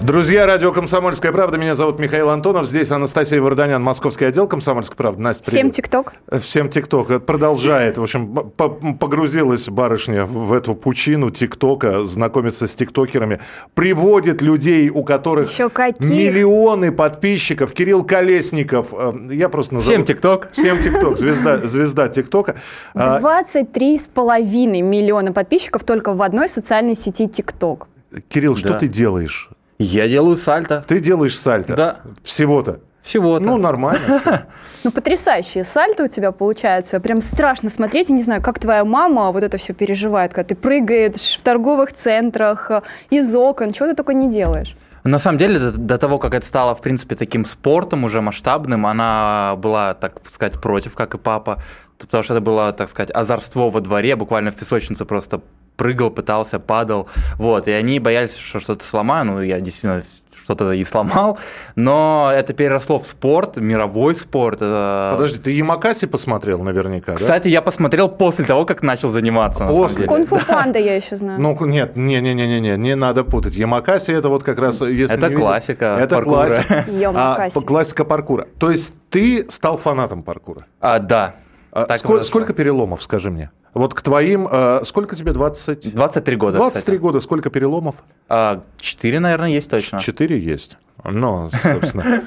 Друзья, радио «Комсомольская правда». Меня зовут Михаил Антонов. Здесь Анастасия Варданян, московский отдел «Комсомольской правды». Настя, Всем привет. ТикТок. Всем ТикТок. Продолжает. В общем, по- погрузилась барышня в эту пучину ТикТока, знакомится с тиктокерами, приводит людей, у которых Еще каких? миллионы подписчиков. Кирилл Колесников. э, Я просто назову... Всем ТикТок. Всем ТикТок. Звезда, звезда ТикТока. А, 23,5 миллиона подписчиков только в одной социальной сети ТикТок. Кирилл, что Да. ты делаешь? Я делаю сальто. Ты делаешь сальто? Да. Всего-то? Всего-то. Ну, нормально. Ну, потрясающие сальто у тебя получается. Прям страшно смотреть. Я не знаю, как твоя мама вот это все переживает, когда ты прыгаешь в торговых центрах, э, из окон, чего ты только не делаешь. На самом деле, до, до того, как это стало, в принципе, таким спортом уже масштабным, она была, так сказать, против, как и папа, потому что это было, так сказать, озорство во дворе, буквально в песочнице просто прыгал, пытался, падал, вот, и они боялись, что что-то сломаю, ну, я действительно что-то и сломал, но это переросло в спорт, мировой спорт. Подожди, ты Ямакаси посмотрел наверняка, да? Кстати, я посмотрел после того, как начал заниматься. на После? деле. Кунг-фу панда я еще знаю. Ну, нет, не-не-не-не, не надо путать. Ямакаси это вот как раз... Если Это не видел- классика Это паркура. классика. А, классика паркура. То есть ты стал фанатом паркура. А, да. А Так и сколь- произошло. сколько переломов, скажи мне? Вот к твоим... э, сколько тебе, 20... 23 года, 23 кстати. года, сколько переломов? А, Четыре, наверное, есть точно. Четыре есть. Ну, собственно,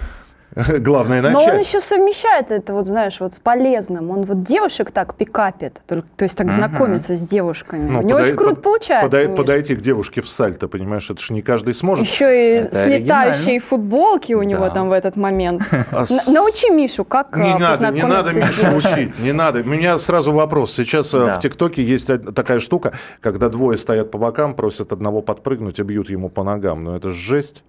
главное Но он начать. еще совмещает это, вот знаешь, вот с полезным. Он вот девушек так пикапит, только- то есть так знакомится с девушками. Ну, У него подай- очень круто под- получается. подай- Миш. подойти к девушке в сальто, понимаешь, это же не каждый сможет. Еще и Это с летающей футболки у него Да. там в этот момент. А Научи Мишу, как Не а, надо, не надо Мишу учить, не надо. У меня сразу вопрос. Сейчас э, в ТикТоке есть такая штука, когда двое стоят по бокам, просят одного подпрыгнуть и бьют ему по ногам. Но это ж жесть.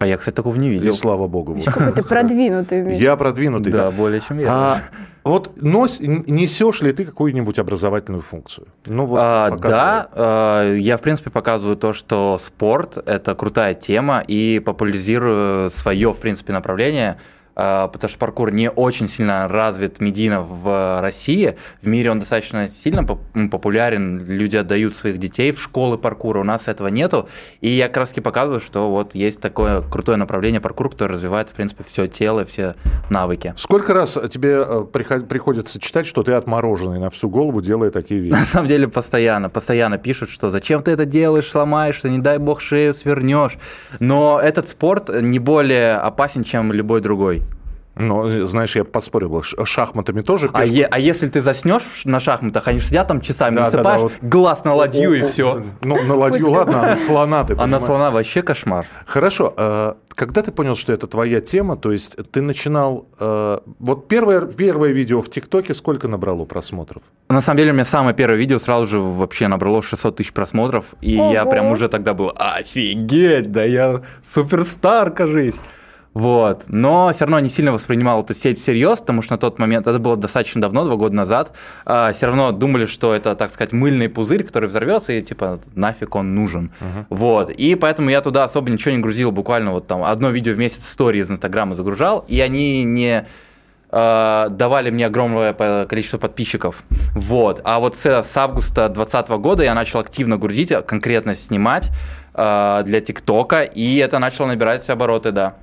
А я, кстати, такого не И видел. слава богу. Миш, какой ты продвинутый. Миш. Я продвинутый. Да, да. более чем я. А вот нос, несешь ли ты какую-нибудь образовательную функцию? Ну вот, А, да, а, я в принципе показываю то, что спорт это крутая тема и популяризирую свое в принципе направление, потому что паркур не очень сильно развит медийно в России. В мире он достаточно сильно популярен, люди отдают своих детей в школы паркура, у нас этого нету. И я как раз таки показываю, что вот есть такое крутое направление паркур, которое развивает в принципе все тело, все навыки. Сколько раз тебе э, приход- приходится читать, что ты отмороженный на всю голову, делая такие вещи? На самом деле постоянно, постоянно пишут, что зачем ты это делаешь, сломаешься, не дай бог шею свернешь. Но этот спорт не более опасен, чем любой другой. Ну, знаешь, я поспорил, ш- шахматами тоже А, пешку- е- а если ты заснешь на шахматах, они же сидят там часами, Да, да, да, засыпаешь, вот. глаз на ладью и О, все. Ну, на ладью, ладно, а на слона ты А на слона вообще кошмар. Хорошо, э, когда ты понял, что это твоя тема, то есть ты начинал... э, Вот первое, первое видео в ТикТоке сколько набрало просмотров? На самом деле, у меня самое первое видео сразу же вообще набрало 600 тысяч просмотров, и я прям уже тогда был, офигеть, да я суперстар, кажись. Вот. Но все равно не сильно воспринимал эту сеть всерьез, потому что на тот момент, это было достаточно давно, два года назад, все равно думали, что это, так сказать, мыльный пузырь, который взорвется, и типа нафиг он нужен. Вот. И поэтому я туда особо ничего не грузил, буквально вот там одно видео в месяц истории из Инстаграма загружал, и они не э, давали мне огромное количество подписчиков. Вот. А вот с, с августа 2020 года я начал активно грузить, а конкретно снимать э, для ТикТока, и это начало набирать обороты, да.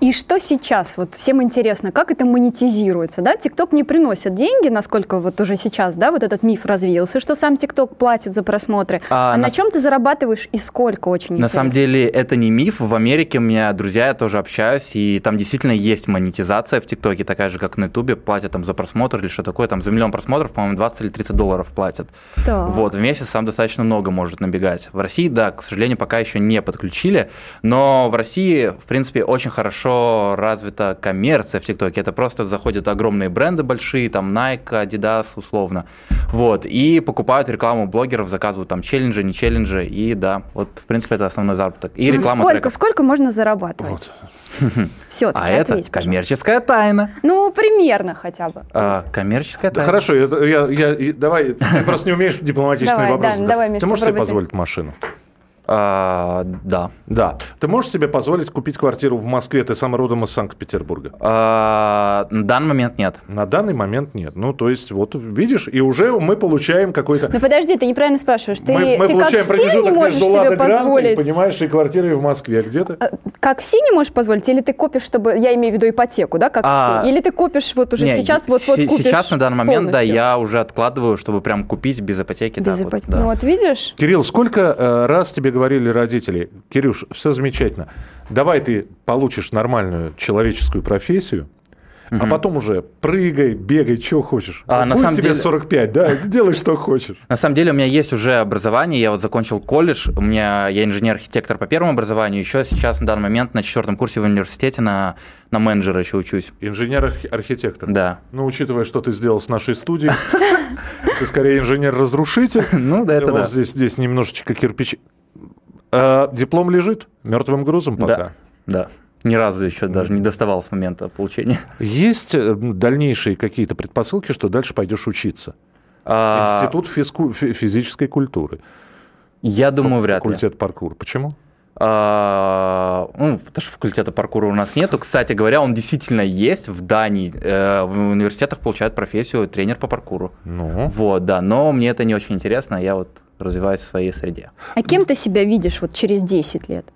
И что сейчас? Вот всем интересно, как это монетизируется, да? ТикТок не приносит деньги, насколько вот уже сейчас, да, вот этот миф развеялся, что сам ТикТок платит за просмотры. А, А, на на чем ты зарабатываешь и сколько? Очень На интересно. самом деле это не миф. В Америке у меня друзья, я тоже общаюсь, и там действительно есть монетизация в ТикТоке, такая же, как на Ютубе, платят там за просмотр или что такое, там за миллион просмотров, по-моему, 20 или 30 долларов платят. Так. Вот, в месяц там достаточно много может набегать. В России, да, к сожалению, пока еще не подключили, но в России, в принципе, очень хорошо развита коммерция в ТикТоке. Это просто заходят огромные бренды большие, там Nike, Adidas, условно. Вот, и покупают рекламу блогеров, заказывают там челленджи, не челленджи, и да, вот, в принципе, это основной заработок. И Ну, реклама сколько, треков. сколько можно зарабатывать? Все, А это ответь, коммерческая тайна. Ну, примерно хотя бы. А, коммерческая Да тайна. хорошо, я, я- и- давай, ты просто не умеешь дипломатичные Давай, вопросы. да, задать. давай, Миш, ты можешь себе позволить машину? А, да. Да. Ты можешь себе позволить купить квартиру в Москве? Ты сам родом из Санкт-Петербурга. А, на данный момент нет. На данный момент нет. Ну, то есть, вот видишь, и уже мы получаем какой-то... Ну подожди, ты неправильно спрашиваешь. Ты, мы мы ты как получаем все не можешь себе позволить. понимаешь, и квартирой в Москве. Где ты? А, Как все не можешь позволить, или ты копишь, чтобы, я имею в виду ипотеку, да, как А, все, или ты копишь вот уже Не, сейчас, вот вот се- купишь Сейчас на данный момент, да, полностью? я уже откладываю, чтобы прям купить без ипотеки. Без вот, ипотеки. да. Ну вот видишь, Кирилл, сколько э, раз тебе говорили родители, Кирюш, все замечательно, давай ты получишь нормальную человеческую профессию, а потом уже прыгай, бегай, что хочешь. А, на Будет самом тебе деле- 45, да, делай, что хочешь. На самом деле у меня есть уже образование, я вот закончил колледж, у меня я инженер-архитектор по первому образованию, еще сейчас на данный момент на четвертом курсе в университете на, на менеджера еще учусь. Инженер-архитектор. Да. Ну, учитывая, что ты сделал с нашей студией, ты скорее инженер-разрушитель. Ну, да, это да. Здесь, здесь немножечко кирпич. А, диплом лежит мертвым грузом пока. Да, да. Ни разу еще даже не доставал с момента получения. Есть э, дальнейшие какие-то предпосылки, что дальше пойдешь учиться? А, Институт физку- фи- физической культуры. Я думаю, вряд ли. Факультет паркур. Почему? А, ну, потому что факультета паркура у нас нету. Кстати говоря, он действительно есть в Дании. Э, В университетах получают профессию тренер по паркуру. Ну, Вот, да. Но мне это не очень интересно. Я вот развиваюсь в своей среде. а кем ты себя видишь вот через 10 лет?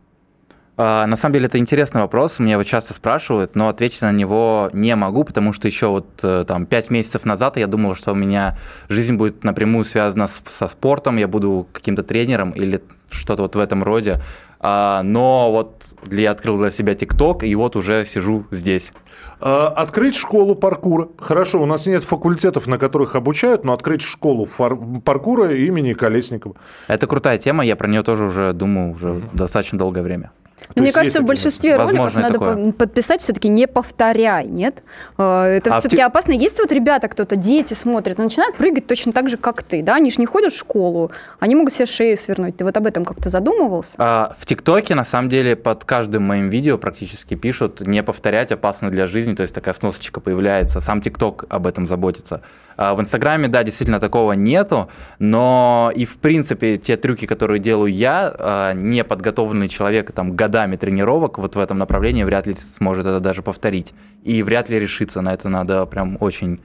А, На самом деле это интересный вопрос, меня его часто спрашивают, но ответить на него не могу, потому что еще вот э, там пять месяцев назад я думал, что у меня жизнь будет напрямую связана с- со спортом, я буду каким-то тренером или что-то вот в этом роде. А, Но вот я открыл для себя ТикТок, и вот уже сижу здесь. А, открыть школу паркура. Хорошо, у нас нет факультетов, на которых обучают, но открыть школу фар- паркура имени Колесникова. Это крутая тема, я про нее тоже уже думаю уже достаточно долгое время. То Ну, Мне кажется, в большинстве роликов надо такое. по- подписать все-таки не повторяй, нет? Э, Это А все-таки те- опасно. Есть вот ребята, кто-то, дети смотрят, но начинают прыгать точно так же, как ты, да? Они же не ходят в школу, они могут себе шею свернуть. Ты вот об этом как-то задумывался? А, В ТикТоке, на самом деле, под каждым моим видео практически пишут «не повторять, опасно для жизни», то есть такая сносочка появляется, сам ТикТок об этом заботится. А В Инстаграме, да, действительно такого нету, но и, в принципе, те трюки, которые делаю я, а, неподготовленный человек там годами тренировок вот в этом направлении вряд ли сможет это даже повторить. И вряд ли решиться на это надо прям очень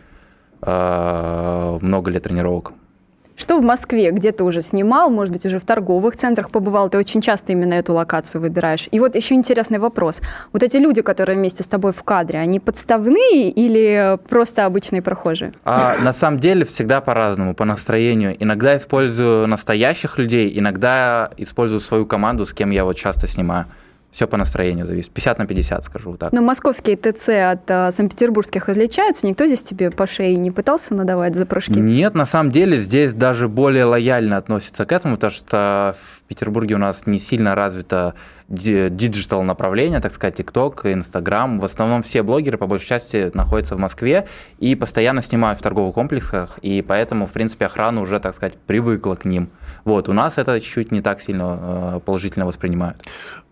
а, много лет тренировок. Что в Москве, где ты уже снимал, может быть, уже в торговых центрах побывал, ты очень часто именно эту локацию выбираешь. И вот еще интересный вопрос. Вот эти люди, которые вместе с тобой в кадре, они подставные или просто обычные прохожие? А, на самом деле всегда по-разному, по настроению. Иногда использую настоящих людей, иногда использую свою команду, с кем я вот часто снимаю. Все по настроению зависит. 50 на 50, скажу вот так. Но московские ТЦ от а, санкт-петербургских отличаются? Никто здесь тебе по шее не пытался надавать за прыжки? Нет, на самом деле здесь даже более лояльно относятся к этому, потому что в Петербурге у нас не сильно развито di- digital направление, так сказать, ТикТок, Инстаграм. В основном все блогеры, по большей части, находятся в Москве и постоянно снимают в торговых комплексах, и поэтому, в принципе, охрана уже, так сказать, привыкла к ним. Вот, у нас это чуть-чуть не так сильно э, положительно воспринимают.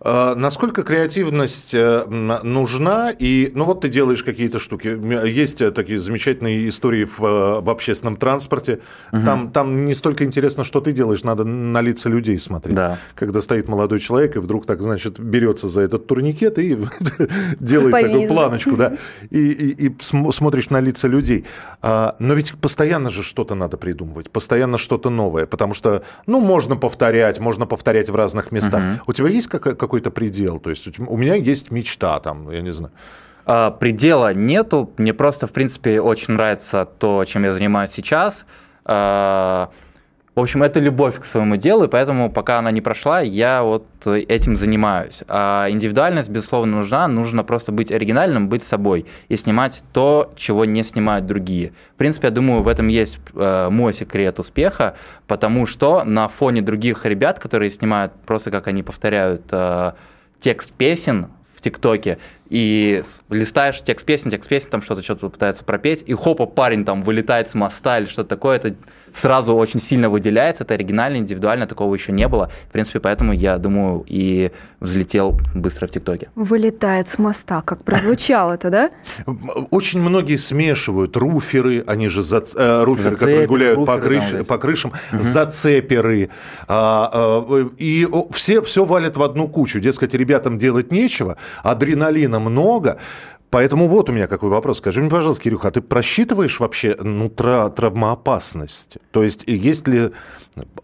А, Насколько креативность э, нужна? И, ну вот ты делаешь какие-то штуки. Есть э, такие замечательные истории в, в общественном транспорте. Там, там не столько интересно, что ты делаешь, надо на лица людей смотреть. Да. Когда стоит молодой человек и вдруг так, значит, берется за этот турникет и делает такую планочку, да, и, и- и см- смотришь на лица людей. А, Но ведь постоянно же что-то надо придумывать, постоянно что-то новое, потому что, ну, можно повторять, можно повторять в разных местах. У тебя есть какой-то предел? То есть у меня есть мечта там, я не знаю. А, Предела нету. Мне просто, в принципе, очень нравится то, чем я занимаюсь сейчас. А, В общем, это любовь к своему делу, и поэтому, пока она не прошла, я вот этим занимаюсь. А индивидуальность, безусловно, нужна. Нужно просто быть оригинальным, быть собой и снимать то, чего не снимают другие. В принципе, я думаю, в этом есть э, мой секрет успеха, потому что на фоне других ребят, которые снимают просто как они повторяют э, текст песен в ТикТоке, и листаешь текст песни, текст песни, там что-то что-то пытается пропеть, и хопа, парень там вылетает с моста или что-то такое, это сразу очень сильно выделяется, это оригинально, индивидуально, такого еще не было. В принципе, поэтому я думаю и взлетел быстро в ТикТоке. Вылетает с моста, как прозвучало это, да? Очень многие смешивают руферы, они же за, э, руферы, Зацепи, которые гуляют руферы, по, крыш, там, по крышам, угу. зацеперы, а, а, и все все валят в одну кучу. Дескать, ребятам делать нечего, адреналина много. Поэтому вот у меня какой вопрос. Скажи мне, пожалуйста, Кирюха, а ты просчитываешь вообще ну, тра- травмоопасность? То есть есть ли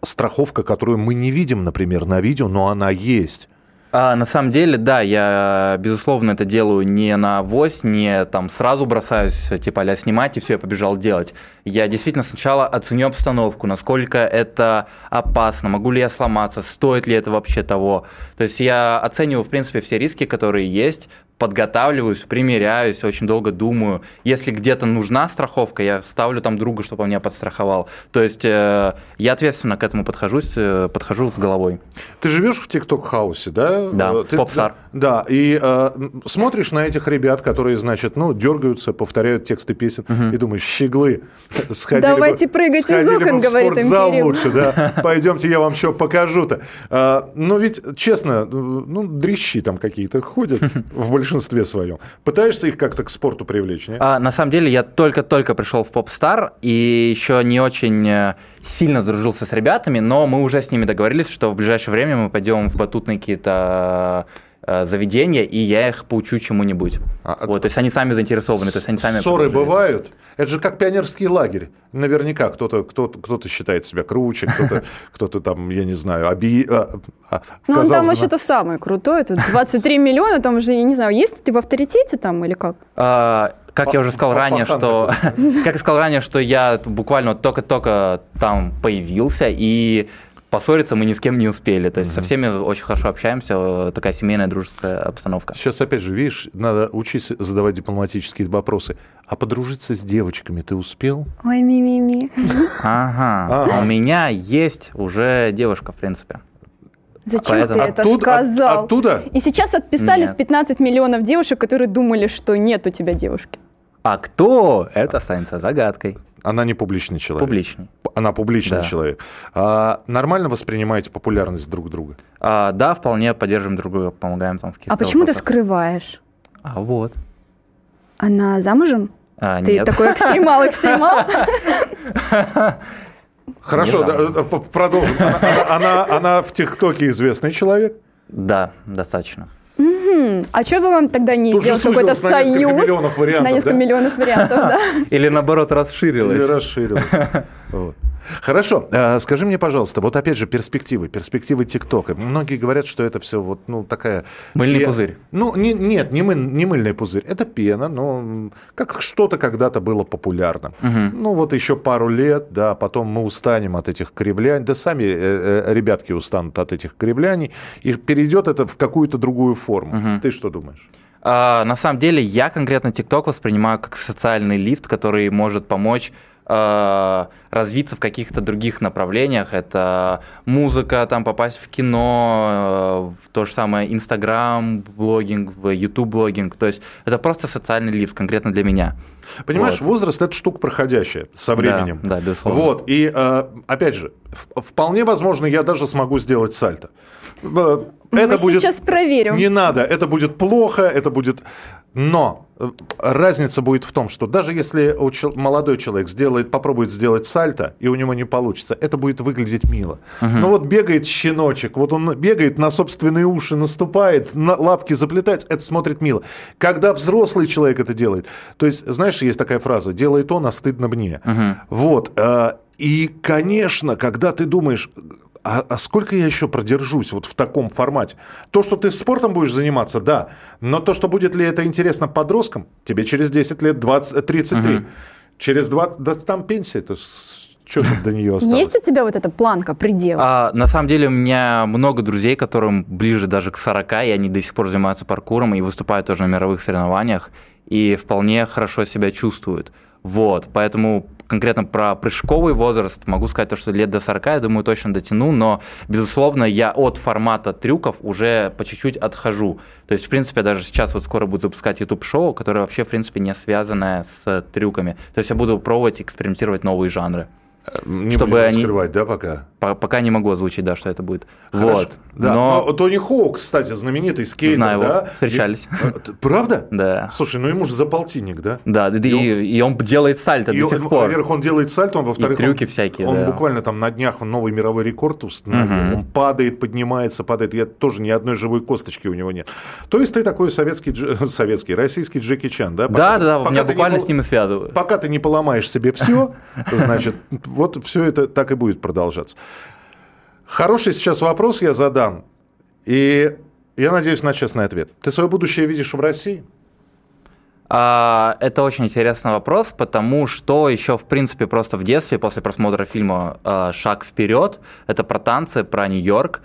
страховка, которую мы не видим, например, на видео, но она есть? А, на самом деле, да, я, безусловно, это делаю не на авось, не там сразу бросаюсь, типа, а снимать и все, я побежал делать. Я действительно сначала оценю обстановку, насколько это опасно, могу ли я сломаться, стоит ли это вообще того. То есть я оцениваю, в принципе, все риски, которые есть, подготавливаюсь, примеряюсь, очень долго думаю. Если где-то нужна страховка, я ставлю там друга, чтобы он меня подстраховал. То есть э, я ответственно к этому подхожусь, э, подхожу с головой. Ты живешь в ТикТок-хаусе, да? Да, э, Ты, попстар. Да, и э, смотришь на этих ребят, которые, значит, ну, дергаются, повторяют тексты песен, угу. и думаешь, щеглы, сходили Давайте бы, прыгать из окон, бы в говорит спортзал им лучше, да, пойдемте, я вам что покажу-то. А, но ведь, честно, ну, дрищи там какие-то ходят в большинстве своем. Пытаешься их как-то к спорту привлечь, не? А, на самом деле, я только-только пришел в Попстар и еще не очень э, сильно сдружился с ребятами, но мы уже с ними договорились, что в ближайшее время мы пойдем в батутные какие-то заведения, и я их поучу чему-нибудь. А, вот, то есть они сами заинтересованы, то есть они сами. Ссоры бывают. Это же как пионерский лагерь. Наверняка кто-то кто кто считает себя круче, кто-то кто там, я не знаю, оби... А, а, ну, он там вообще-то самый крутой. Это 23 миллиона, там уже, я не знаю, есть ты в авторитете там или как? А, как я уже сказал ранее, что как я сказал ранее, что я буквально только-только там появился и поссориться мы ни с кем не успели. То есть угу. со всеми очень хорошо общаемся, такая семейная дружеская обстановка. Сейчас, опять же, видишь, надо учиться задавать дипломатические вопросы. А подружиться с девочками ты успел? Ой, ми-ми-ми. Ага. У меня есть уже девушка, в принципе. Зачем Поэтому... ты это Оттуда, сказал? От, оттуда? И сейчас отписались нет. 15 миллионов девушек, которые думали, что нет у тебя девушки. А кто? Это останется загадкой. Она не публичный человек. Публичный. Она публичный да. человек. А, нормально воспринимаете популярность друг друга? А, да, вполне поддерживаем друг друга, помогаем там в каких-то А почему вопросах. ты скрываешь? А вот. Она замужем? А, ты нет. такой экстремал, экстремал? Хорошо, да, продолжим. Она, она, она в ТикТоке известный человек? Да, достаточно. Угу. А что вы вам тогда не сделать какой-то союз? На несколько миллионов вариантов, На несколько да? миллионов вариантов, да. Или наоборот расширилось. Или расширилось. Хорошо, а, скажи мне, пожалуйста, вот опять же перспективы, перспективы ТикТока. Многие говорят, что это все вот, ну, такая... Мыльный пе... пузырь. Ну, не, нет, не, мы, не мыльный пузырь, это пена, но как что-то когда-то было популярно. Угу. Ну, вот еще пару лет, да, потом мы устанем от этих кривляний, да сами э, э, ребятки устанут от этих кривляний, и перейдет это в какую-то другую форму. Угу. Ты что думаешь? А, на самом деле, я конкретно ТикТок воспринимаю как социальный лифт, который может помочь Э, развиться в каких-то других направлениях. Это музыка, там попасть в кино, э, то же самое Инстаграм, блогинг, YouTube блогинг. То есть это просто социальный лифт конкретно для меня. Понимаешь, вот. возраст это штука проходящая со временем. Да, да безусловно. Вот, и э, опять же, вполне возможно, я даже смогу сделать сальто. Это Мы будет... сейчас проверим. Не надо, это будет плохо, это будет но э, разница будет в том, что даже если молодой человек сделает, попробует сделать сальто, и у него не получится, это будет выглядеть мило. Угу. Но вот бегает щеночек, вот он бегает на собственные уши, наступает, на лапки заплетается, это смотрит мило. Когда взрослый человек это делает, то есть, знаешь, есть такая фраза, делает он, а стыдно мне. Угу. Вот. Э, и, конечно, когда ты думаешь, а, а сколько я еще продержусь вот в таком формате? То, что ты спортом будешь заниматься, да, но то, что будет ли это интересно подросткам, тебе через 10 лет 20, 33, угу. через 20, да там пенсия, то что тут до нее осталось? Есть у тебя вот эта планка, предел? А, на самом деле у меня много друзей, которым ближе даже к 40, и они до сих пор занимаются паркуром и выступают тоже на мировых соревнованиях, и вполне хорошо себя чувствуют. Вот, поэтому конкретно про прыжковый возраст, могу сказать то, что лет до 40, я думаю, точно дотяну, но, безусловно, я от формата трюков уже по чуть-чуть отхожу. То есть, в принципе, даже сейчас вот скоро буду запускать YouTube-шоу, которое вообще, в принципе, не связанное с трюками. То есть я буду пробовать экспериментировать новые жанры. Не чтобы будем они- скрывать, да, пока? По- Пока не могу озвучить, да, что это будет. Хорошо. Вот. Да. Но, Но Тони Хоук, кстати, знаменитый скейтер, Знаю его, да? встречались. И- т- Правда? да. Слушай, ну ему же за полтинник, да? Да, и, И и он делает сальто И до он- сих пор. Во-первых, он делает сальто, он, во-вторых, трюки он, всякие, Он да. буквально там на днях он новый мировой рекорд установил. Мгм. Он падает, поднимается, падает. Я тоже ни одной живой косточки у него нет. То есть ты такой советский, дж- советский, российский Джеки Чан, да? Да, да, да, пока меня не буквально пол- с ним и связываю. Пока ты не поломаешь себе все, значит, вот все это так и будет продолжаться. Хороший сейчас вопрос я задам. И я надеюсь на честный ответ. Ты свое будущее видишь в России? А, это очень интересный вопрос, потому что еще, в принципе, просто в детстве, после просмотра фильма а, «Шаг вперед», это про танцы, про Нью-Йорк,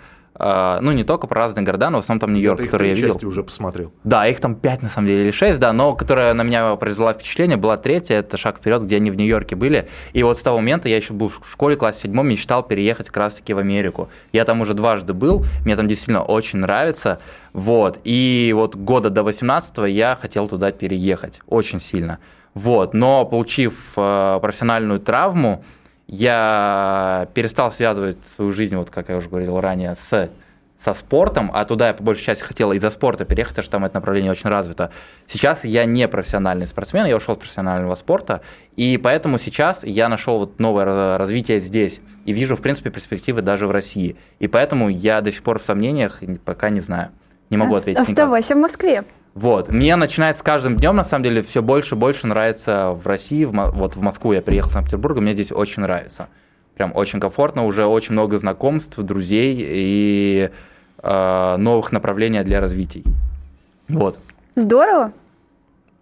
ну, не только про разные города, но в основном там Нью-Йорк, Ты который я видел. части уже посмотрел. Да, их там пять, на самом деле, или шесть, да, но которая на меня произвела впечатление, была третья, это «Шаг вперед», где они в Нью-Йорке были. И вот с того момента я еще был в школе, классе седьмом, мечтал переехать как раз-таки в Америку. Я там уже дважды был, мне там действительно очень нравится. Вот, и вот года до 18 я хотел туда переехать, очень сильно. Вот, но получив э, профессиональную травму, я перестал связывать свою жизнь, вот как я уже говорил ранее, с со спортом, а туда я по большей части хотел из-за спорта переехать, потому что там это направление очень развито. Сейчас я не профессиональный спортсмен, я ушел с профессионального спорта, и поэтому сейчас я нашел вот новое ра- развитие здесь и вижу, в принципе, перспективы даже в России. И поэтому я до сих пор в сомнениях, пока не знаю. Не могу ответить. никак. Оставайся в Москве. Вот. Мне начинает с каждым днем, на самом деле, все больше и больше нравится в России. В вот в Москву я приехал с Санкт-Петербурга, мне здесь очень нравится. Прям очень комфортно, уже очень много знакомств, друзей и э, новых направлений для развития. Вот. Здорово.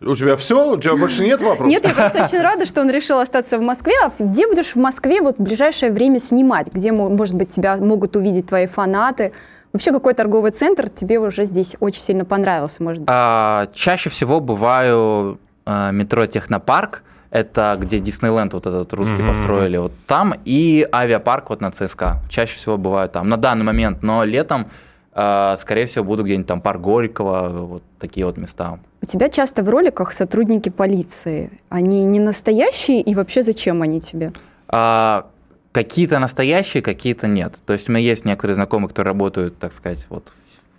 У тебя все? У тебя больше нет вопросов? Нет, я просто очень рада, что он решил остаться в Москве. А где будешь в Москве вот в ближайшее время снимать? Где, мо- может быть, тебя могут увидеть твои фанаты? Вообще, какой торговый центр тебе уже здесь очень сильно понравился, может быть? А, чаще всего бываю а, метро Технопарк, это где Диснейленд вот этот русский Мгм. построили, вот там, и авиапарк вот на ЦСКА. Чаще всего бываю там, на данный момент, но летом, а, скорее всего, буду где-нибудь там парк Горького, вот такие вот места. У тебя часто в роликах сотрудники полиции. Они не настоящие, и вообще зачем они тебе? А, какие-то настоящие, какие-то нет. То есть у меня есть некоторые знакомые, которые работают, так сказать, вот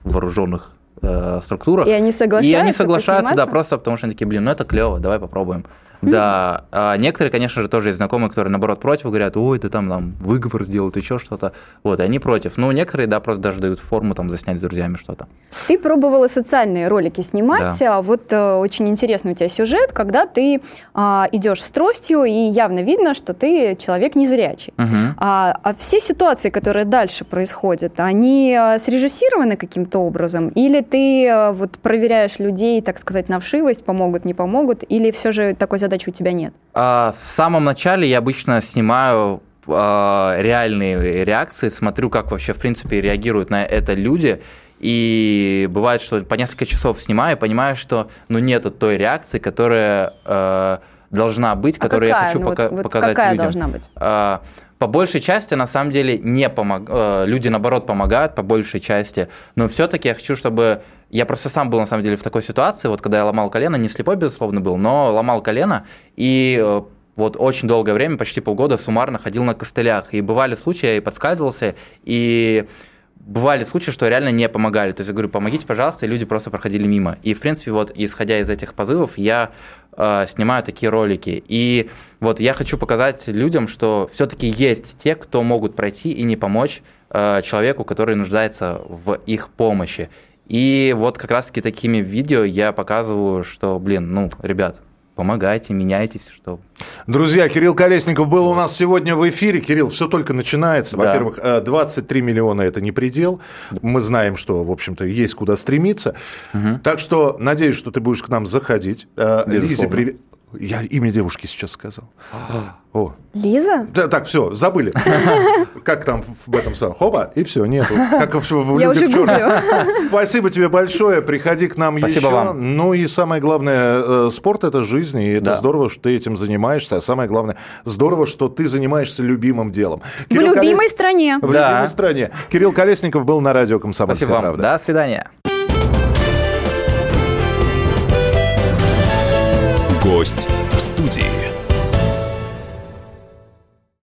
в вооруженных э, структурах. И они соглашаются? И они соглашаются, да, просто потому что они такие, блин, ну это клево, давай попробуем. Да, а некоторые, конечно же, тоже есть знакомые, которые, наоборот, против, говорят, ой, ты там, там выговор сделают, еще что-то. Вот, и они против. Ну, некоторые, да, просто даже дают форму, там, заснять с друзьями что-то. Ты пробовала социальные ролики снимать, а вот э, очень интересный у тебя сюжет, когда ты а, идешь с тростью, и явно видно, что ты человек незрячий. Мгм. А, а все ситуации, которые дальше происходят, они а, срежиссированы каким-то образом? Или ты а, вот проверяешь людей, так сказать, на вшивость, помогут, не помогут? Или все же такой задачи у тебя нет? А, в самом начале я обычно снимаю а, реальные реакции, смотрю, как вообще, в принципе, реагируют на это люди. И бывает, что по несколько часов снимаю, и понимаю, что ну, нету той реакции, которая э, должна быть, А которую я какая? хочу Ну пока- вот показать какая людям. должна быть? А, По большей части, на самом деле, не помог... э, люди, наоборот, помогают по большей части, но все-таки я хочу, чтобы... Я просто сам был, на самом деле, в такой ситуации, вот когда я ломал колено, не слепой, безусловно, был, но ломал колено, и э, вот очень долгое время, почти полгода, суммарно ходил на костылях. И бывали случаи, я и подскальзывался, и бывали случаи, что реально не помогали. То есть я говорю, помогите, пожалуйста, и люди просто проходили мимо. И, в принципе, вот исходя из этих позывов, я э, снимаю такие ролики. И вот я хочу показать людям, что все-таки есть те, кто могут пройти и не помочь э, человеку, который нуждается в их помощи. И вот как раз-таки такими видео я показываю, что, блин, ну, ребят, помогайте, меняйтесь, что Друзья, Кирилл Колесников был у нас сегодня в эфире. Кирилл, все только начинается. Да. Во-первых, э, 23 миллиона – это не предел. Мы знаем, что, в общем-то, есть куда стремиться. Так что надеюсь, что ты будешь к нам заходить. Э, Лизе, Безусловно. привет. Я имя девушки сейчас сказал. О. Лиза? Да, так, все, забыли. Как там в этом самом? Хопа, и все, нету. Как в, в Я «Люди уже в черном». гуглю. Спасибо тебе большое. Приходи к нам Спасибо еще. вам. Ну и самое главное, э, спорт это жизнь, и это Да. здорово, что ты этим занимаешься. А самое главное, здорово, что ты занимаешься любимым делом. В любимой Колес- стране. В Да. любимой стране. Кирилл Колесников был на радио «Комсомольская Спасибо вам. правда». До свидания. Гость в студии.